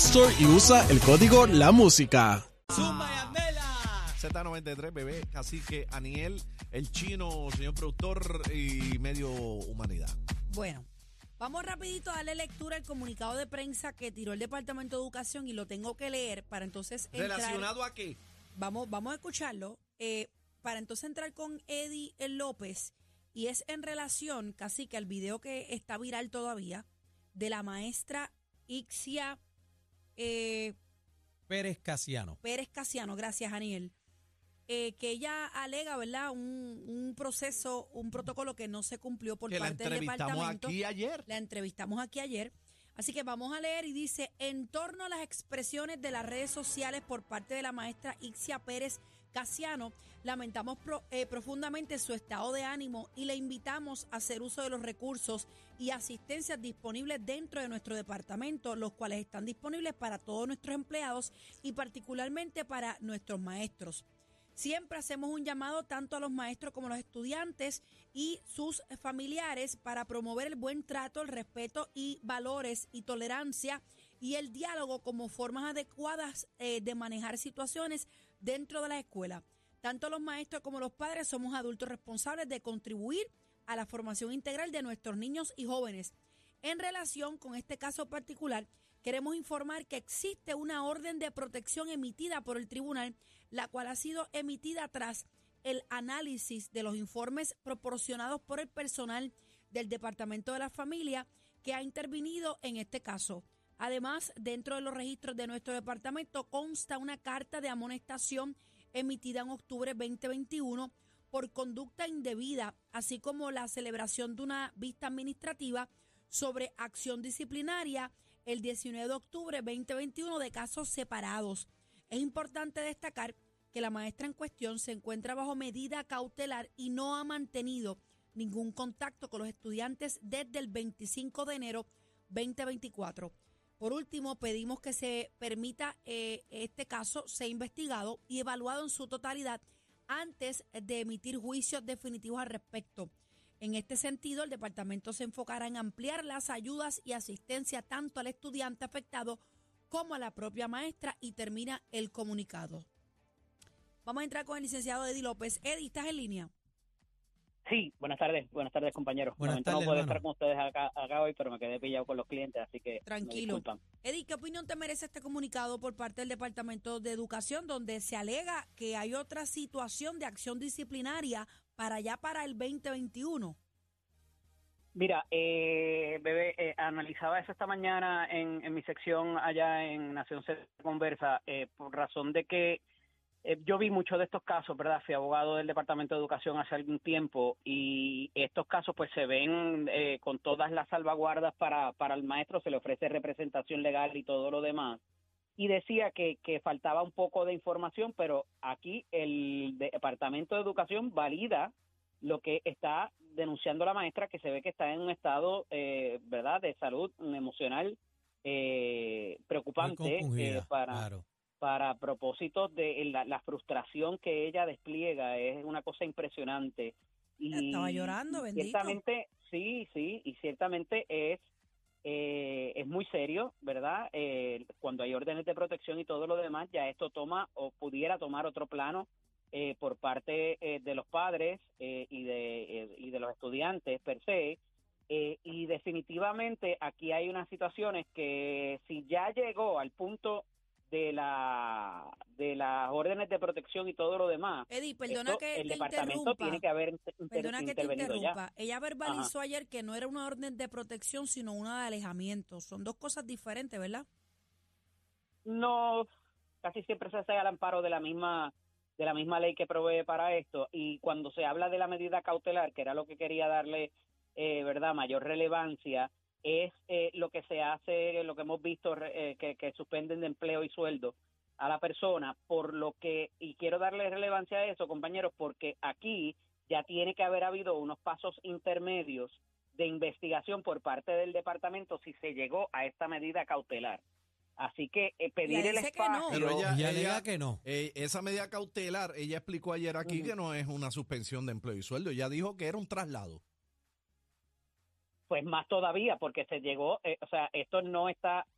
Store y usa el código La Música. Z93, bebé, cacique, Aniel, el chino, señor productor y medio humanidad. Bueno, vamos rapidito a darle lectura al comunicado de prensa que tiró el Departamento de Educación y lo tengo que leer para entonces entrar. ¿Relacionado a qué? Vamos, vamos a escucharlo eh, para entonces entrar con Eddie López y es en relación casi que al video que está viral todavía de la maestra Ixia eh, Pérez Casiano. Pérez Casiano, gracias Aniel, eh, que ella alega, ¿verdad? Un, un proceso, un protocolo que no se cumplió por Que la parte del entrevistamos departamento. aquí ayer. La entrevistamos aquí ayer. Así que vamos a leer y dice, en torno a las expresiones de las redes sociales por parte de la maestra Ixia Pérez Casiano, lamentamos eh, profundamente su estado de ánimo y le invitamos a hacer uso de los recursos y asistencias disponibles dentro de nuestro departamento, los cuales están disponibles para todos nuestros empleados y particularmente para nuestros maestros. Siempre hacemos un llamado tanto a los maestros como a los estudiantes y sus familiares para promover el buen trato, el respeto y valores y tolerancia y el diálogo como formas adecuadas eh, de manejar situaciones dentro de la escuela. Tanto los maestros como los padres somos adultos responsables de contribuir a la formación integral de nuestros niños y jóvenes. En relación con este caso particular, queremos informar que existe una orden de protección emitida por el tribunal, la cual ha sido emitida tras el análisis de los informes proporcionados por el personal del Departamento de la Familia que ha intervenido en este caso. Además, dentro de los registros de nuestro departamento consta una carta de amonestación emitida en octubre 2021 por conducta indebida, así como la celebración de una vista administrativa sobre acción disciplinaria el 19 de octubre 2021 de casos separados. Es importante destacar que la maestra en cuestión se encuentra bajo medida cautelar y no ha mantenido ningún contacto con los estudiantes desde el 25 de enero 2024. Por último, pedimos que se permita eh, este caso sea investigado y evaluado en su totalidad antes de emitir juicios definitivos al respecto. En este sentido, el departamento se enfocará en ampliar las ayudas y asistencia tanto al estudiante afectado como a la propia maestra y termina el comunicado. Vamos a entrar con el licenciado Eddie López. Eddie, ¿estás en línea? Sí, buenas tardes, buenas tardes compañeros. Buenas Lamento tardes, no hermano. estar con ustedes acá, acá hoy, pero me quedé pillado con los clientes, así que me Tranquilo. disculpan. Eddie, ¿qué opinión te merece este comunicado por parte del Departamento de Educación donde se alega que hay otra situación de acción disciplinaria para allá para el 2021? Mira, eh, bebé, eh, analizaba eso esta mañana en, en mi sección allá en Nación C Conversa, eh, por razón de que eh, yo vi muchos de estos casos, ¿verdad? Fui abogado del Departamento de Educación hace algún tiempo y estos casos pues se ven eh, con todas las salvaguardas para, para el maestro, se le ofrece representación legal y todo lo demás. Y decía que, que faltaba un poco de información, pero aquí el Departamento de Educación valida lo que está denunciando la maestra, que se ve que está en un estado, eh, ¿verdad?, de salud emocional eh, preocupante eh, para, claro. Para propósitos de la, la frustración que ella despliega es una cosa impresionante. Y Estaba llorando, bendito. ciertamente sí sí y ciertamente es eh, es muy serio verdad Eh, cuando hay órdenes de protección y todo lo demás ya esto toma o pudiera tomar otro plano eh, por parte eh, de los padres eh, y de eh, y de los estudiantes per se. Y definitivamente aquí hay unas situaciones que si ya llegó al punto de la de las órdenes de protección y todo lo demás, Eddie, perdona esto, que el te departamento interrumpa. tiene que haber inter- Perdona que te intervenido ya. interrumpa. Ella verbalizó ayer que no era una orden de protección, sino una de alejamiento. Son dos cosas diferentes, ¿verdad? No, casi siempre se hace al amparo de la misma de la misma ley que provee para esto y cuando se habla de la medida cautelar, que era lo que quería darle, eh, verdad, mayor relevancia, es eh, lo que se hace, lo que hemos visto, eh, que, que suspenden de empleo y sueldo a la persona, por lo que, y quiero darle relevancia a eso, compañeros, porque aquí ya tiene que haber habido unos pasos intermedios de investigación por parte del departamento si se llegó a esta medida cautelar. Así que eh, pedir el que no. espacio... Pero ella, Ya ella- diga que no. eh, esa medida cautelar, ella explicó ayer aquí que no es una suspensión de empleo y sueldo. Ella dijo que era un traslado. Pues más todavía, porque se llegó, eh, o sea, esto no está,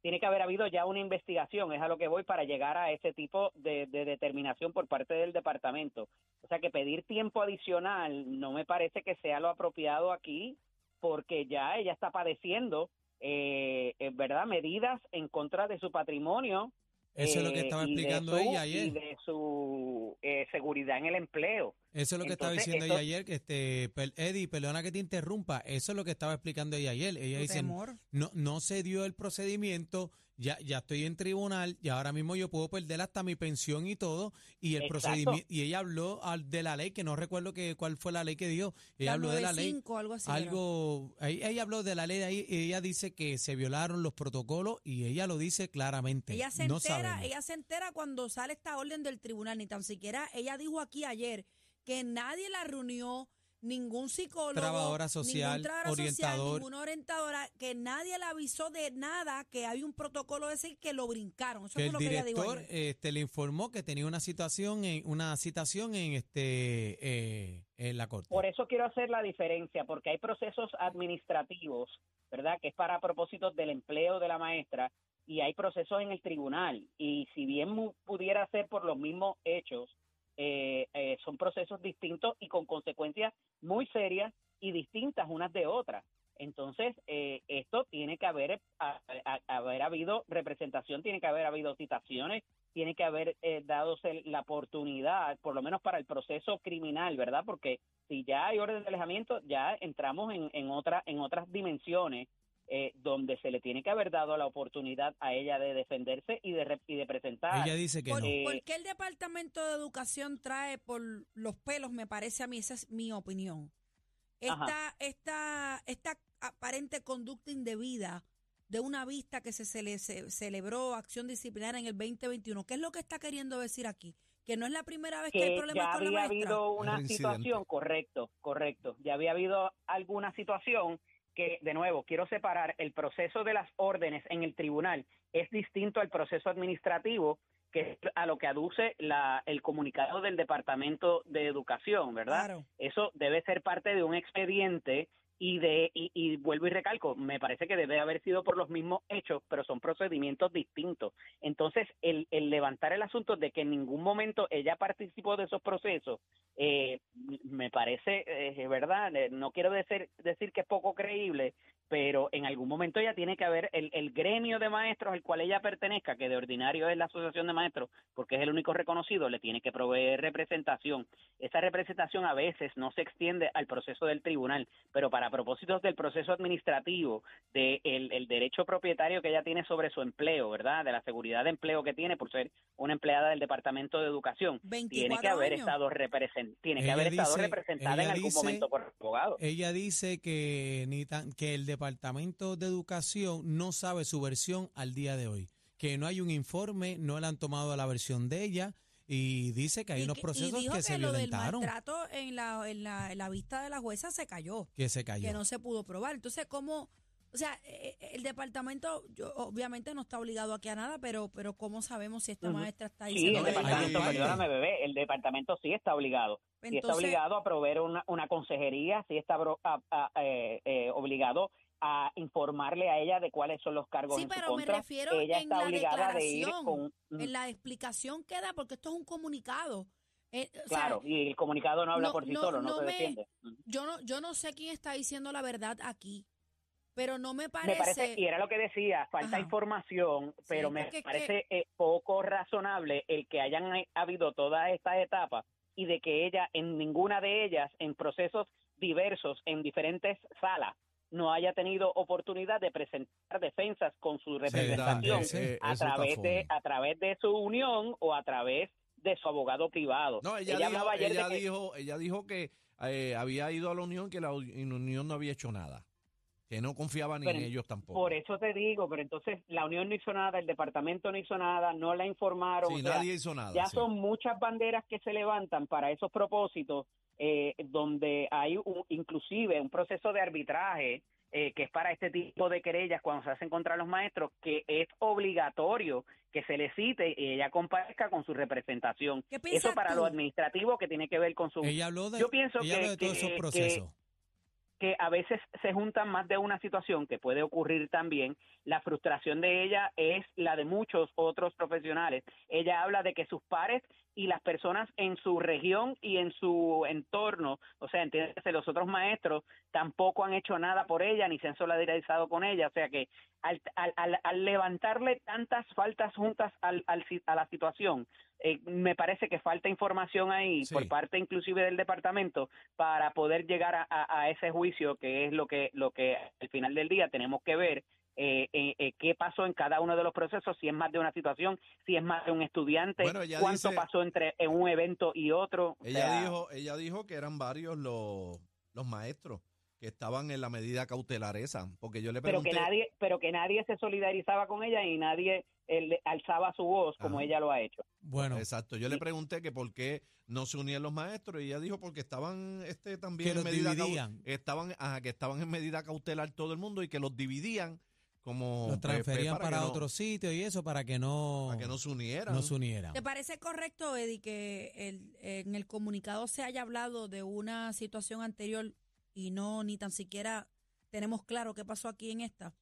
tiene que haber habido ya una investigación, es a lo que voy para llegar a ese tipo de, de determinación por parte del departamento. O sea, que pedir tiempo adicional no me parece que sea lo apropiado aquí, porque ya ella está padeciendo, eh, eh, ¿verdad?, medidas en contra de su patrimonio. Eso es lo que eh, estaba explicando su- ella Y ayer. de su eh, seguridad en el empleo. Eso es lo que estaba diciendo esto- ella ayer, que este, Eddie, perdona que te interrumpa, eso es lo que estaba explicando ella ayer. Ella dice, temor. no, no se dio el procedimiento, ya, ya estoy en tribunal y ahora mismo yo puedo perder hasta mi pensión y todo, y el Exacto. procedimiento, y ella habló al- de la ley, que no recuerdo que, cuál fue la ley que dio, ella La habló de la ley. 95, algo así. Algo, ahí- ella habló de la ley de ahí, y ella dice que se violaron los protocolos y ella lo dice claramente. Ella se no entera, sabemos. ella se entera cuando sale esta orden del tribunal, ni tan siquiera ella dijo aquí ayer que nadie la reunió, ningún psicólogo, Trabajadora social, ningún trabajadora orientador. social, ninguna orientadora, que nadie le avisó de nada, que hay un protocolo de ese y que lo brincaron. Eso que fue el lo que dijo director ayer. este, le informó que tenía una situación en una citación en este eh, en la corte. Por eso quiero hacer la diferencia, porque hay procesos administrativos, ¿verdad? Que es para propósitos del empleo de la maestra y hay procesos en el tribunal. Y si bien pudiera ser por los mismos hechos, eh, eh, son procesos distintos y con consecuencias muy serias y distintas unas de otras. Entonces, eh, esto tiene que haber, a- haber habido representación, tiene que haber habido citaciones, tiene que haber eh, dado la oportunidad, por lo menos para el proceso criminal, ¿verdad? Porque si ya hay orden de alejamiento, ya entramos en, en, otra, en otras dimensiones eh, donde se le tiene que haber dado la oportunidad a ella de defenderse y de, re- y de presentar. Ella dice que ¿Por, no. Eh, por qué el Departamento de Educación trae por los pelos, me parece a mí, esa es mi opinión? Esta, esta, esta aparente conducta indebida de una vista que se, cele- se celebró acción disciplinaria en el 2021, ¿qué es lo que está queriendo decir aquí? Que no es la primera vez que, hay problemas ya con la había maestra. habido una situación, correcto, correcto, ya había habido alguna situación que, de nuevo, quiero separar el proceso de las órdenes en el tribunal es distinto al proceso administrativo que es a lo que aduce la, el comunicado del Departamento de Educación, ¿verdad? Claro. Eso debe ser parte de un expediente y de y, vuelvo y recalco, me parece que debe haber sido por los mismos hechos, pero son procedimientos distintos. Entonces, el, el levantar el asunto de que en ningún momento ella participó de esos procesos, eh, me parece, eh, verdad, Eh, no quiero decir, decir que es poco creíble, pero en algún momento ella tiene que haber el, el gremio de maestros al cual ella pertenezca, que de ordinario es la Asociación de Maestros, porque es el único reconocido, le tiene que proveer representación. Esa representación a veces no se extiende al proceso del tribunal, pero para propósitos del proceso administrativo, del el derecho propietario que ella tiene sobre su empleo, ¿verdad? De la seguridad de empleo que tiene por ser una empleada del Departamento de Educación, tiene que 24 haber años. estado represent, tiene que Ella haber estado dice- representada en algún dice- momento por abogado. Ella dice que ni tan, que el Departamento de Educación no sabe su versión al día de hoy, que no hay un informe, no le han tomado la versión de ella y dice que hay Y unos y procesos dijo que, se lo del violentaron, maltrato en la, en, la, en la vista de la jueza se cayó. que se cayó. que no se pudo probar. Entonces, ¿cómo? O sea, eh, eh, el departamento, yo, obviamente no está obligado aquí a nada, pero pero ¿cómo sabemos si esta maestra está Sí, diciendo el departamento, perdóname, bebé, el departamento sí está obligado. sí está Entonces, obligado a proveer una, una consejería, sí está a- eh, eh, obligado a informarle a ella de cuáles son los cargos Sí, en su pero me contra. refiero ella en está la obligada de ir con... en la explicación queda, porque esto es un comunicado. Eh, o sea, Claro, y el comunicado no habla no- por sí no- solo, no, no se me- defiende. Yo no yo no sé quién está diciendo la verdad aquí, pero no me Me parece, y era lo que decía, falta Ajá. información, pero me que- parece eh, poco razonable el que hayan eh, habido todas estas etapas y de que ella en ninguna de ellas, en procesos diversos, en diferentes salas, no haya tenido oportunidad de presentar defensas con su representación. Eh, a través de a través de su unión o a través de su abogado privado. No, ella, Ella dijo, hablaba ayer de ella que- dijo, ella dijo que eh, había ido a la Unión, que la Unión no había hecho nada. que no confiaba ni Pero en ellos tampoco. Por eso te digo, pero entonces la Unión no hizo nada, el departamento no hizo nada, no la informaron. Sí, o sea, nadie hizo nada. ya sí. son muchas banderas que se levantan para esos propósitos, eh, donde hay un- inclusive un proceso de arbitraje eh, que es para este tipo de querellas cuando se hacen contra los maestros, que es obligatorio que se le cite y ella comparezca con su representación. ¿Qué piensas Eso para tú? lo administrativo que tiene que ver con su... Ella habló de, Yo pienso ella habló que- de todos que- esos que- procesos. que a veces se juntan más de una situación que puede ocurrir también. La frustración de ella es la de muchos otros profesionales. Ella habla de que sus pares y las personas en su región y en su entorno, o sea, entiéndase, los otros maestros tampoco han hecho nada por ella ni se han solidarizado con ella. O sea que al, al, al- levantarle tantas faltas juntas al, a la situación, eh, me parece que falta información ahí Sí. por parte inclusive del departamento para poder llegar a, a- a ese juicio que es lo que lo que al final del día tenemos que ver eh, eh, eh, qué pasó en cada uno de los procesos si es más de una situación si es más de un estudiante Bueno, cuánto dice- pasó entre en un evento y otro O Ella sea, dijo, ella dijo que eran varios los, los maestros que estaban en la medida cautelar esa, porque yo le pero pregunté, que nadie pero que nadie se solidarizaba con ella y nadie le alzaba su voz como Ajá. ella lo ha hecho Bueno, exacto, yo le pregunté que por qué no se unían los maestros y ella dijo porque estaban este también Que en medida dividían. estaban ajá, que estaban en medida cautelar todo el mundo y que los dividían como los transferían para, no- otro sitio y eso para que no, para que no se unieran. no se unieran. ¿Te parece correcto, Eddie, que el- en el comunicado se haya hablado de una situación anterior y no ni tan siquiera tenemos claro qué pasó aquí en esta?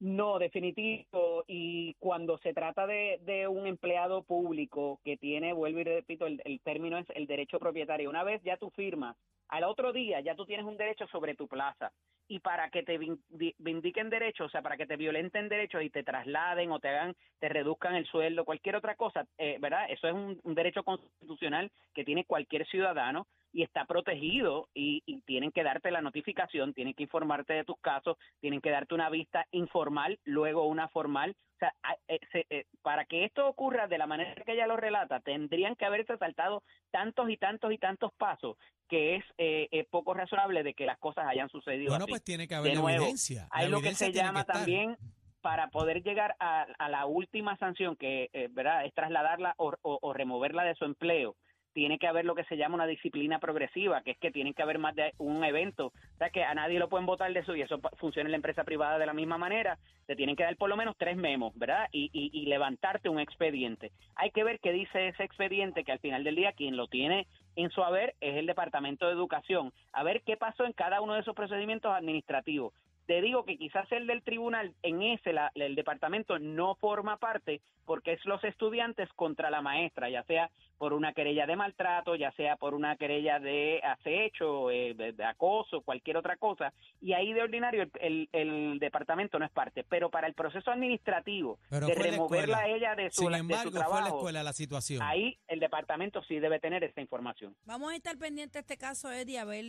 No, definitivo. Y cuando se trata de, de un empleado público que tiene, vuelvo y repito, el, el término es el derecho propietario. Una vez ya tú firmas, al otro día ya tú tienes un derecho sobre tu plaza. Y para que te vin- di- vindiquen derechos, o sea, para que te violenten derechos y te trasladen o te hagan, te reduzcan el sueldo, cualquier otra cosa, eh, ¿verdad? Eso es un derecho constitucional que tiene cualquier ciudadano y está protegido y, y tienen que darte la notificación, tienen que informarte de tus casos, tienen que darte una vista informal, luego una formal. O sea, eh, eh, para que esto ocurra de la manera que ella lo relata, tendrían que haberse saltado tantos y tantos y tantos pasos que es eh, eh, poco razonable de que las cosas hayan sucedido Bueno, así. pues tiene que haber De la nuevo, evidencia. La Hay lo que se llama también para poder llegar a, a la última sanción, que eh, verdad es trasladarla o, o- o removerla de su empleo. Tiene que haber lo que se llama una disciplina progresiva, que es que tiene que haber más de un evento. O sea, que a nadie lo pueden votar de eso y eso funciona en la empresa privada de la misma manera. Te tienen que dar por lo menos tres memos, ¿verdad? Y, y- y levantarte un expediente. Hay que ver qué dice ese expediente, que al final del día quien lo tiene en su haber es el Departamento de Educación. A ver qué pasó en cada uno de esos procedimientos administrativos. Te digo que quizás el del tribunal, en ese la- el departamento no forma parte porque es los estudiantes contra la maestra, ya sea por una querella de maltrato, ya sea por una querella de acecho, eh, de, de acoso, cualquier otra cosa, y ahí de ordinario el, el- el departamento no es parte, pero para el proceso administrativo Pero de removerla a ella de su, Sin de su embargo, fue la trabajo, escuela la situación. ahí el departamento sí debe tener esa información. Vamos a estar pendientes de este caso, Eddie, a ver.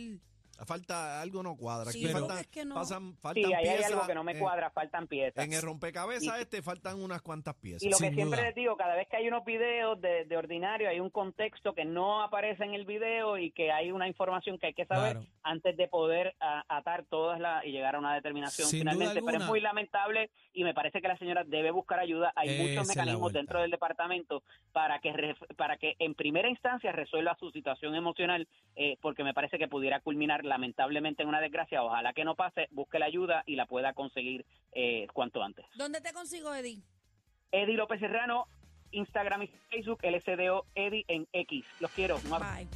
Falta algo no cuadra. Sí, Aquí pero faltan, es que no. pasan- Sí, ahí hay piezas algo que no me en- cuadra, faltan piezas. En el rompecabezas Y- este faltan unas cuantas piezas. Y lo que siempre duda. les digo, cada vez que hay unos videos de, de ordinario, hay un contexto que no aparece en el video y que hay una información que hay que saber Claro. antes de poder a- atar todas las y llegar a una determinación Sin finalmente. Pero es muy lamentable y me parece que la señora debe buscar ayuda. Hay Esa muchos mecanismos dentro del departamento para que para que en primera instancia resuelva su situación emocional, eh, porque me parece que pudiera culminar lamentablemente en una desgracia. Ojalá que no pase, busque la ayuda y la pueda conseguir eh, cuanto antes. ¿Dónde te consigo, Eddie? Eddie López Serrano, Instagram y Facebook, LSDO Eddie en X. Los quiero. Bye.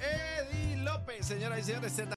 Eddie López, señoras y señores,